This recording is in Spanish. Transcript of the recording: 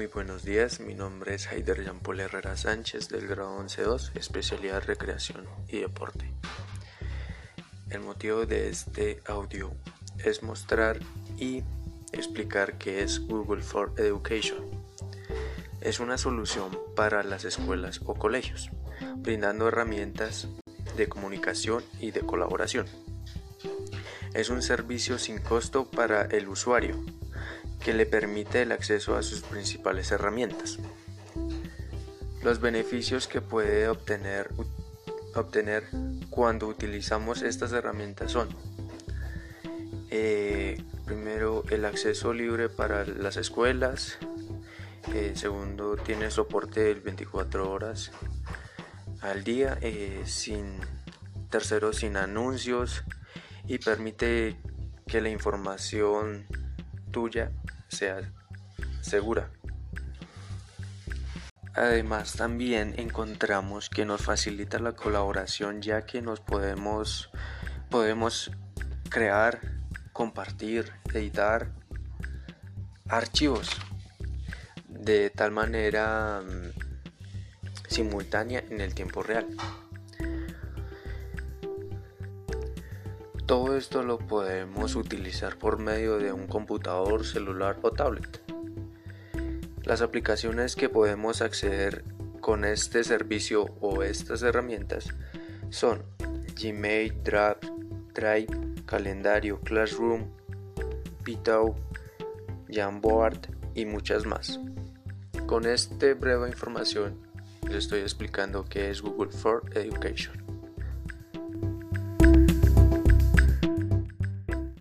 Muy buenos días, mi nombre es Haider Paul Herrera Sánchez del grado 11.2, especialidad Recreación y Deporte. El motivo de este audio es mostrar y explicar qué es Google for Education. Es una solución para las escuelas o colegios, brindando herramientas de comunicación y de colaboración. Es un servicio sin costo para el usuario que le permite el acceso a sus principales herramientas. Los beneficios que puede obtener, obtener cuando utilizamos estas herramientas son eh, primero el acceso libre para las escuelas, eh, segundo tiene soporte de 24 horas al día, eh, sin tercero sin anuncios y permite que la información tuya sea segura. Además también encontramos que nos facilita la colaboración ya que nos podemos podemos crear, compartir, editar archivos de tal manera mm, simultánea en el tiempo real. Todo esto lo podemos utilizar por medio de un computador, celular o tablet. Las aplicaciones que podemos acceder con este servicio o estas herramientas son Gmail, Drive, Calendario, Classroom, Pitou, Jamboard y muchas más. Con esta breve información les estoy explicando qué es Google for Education.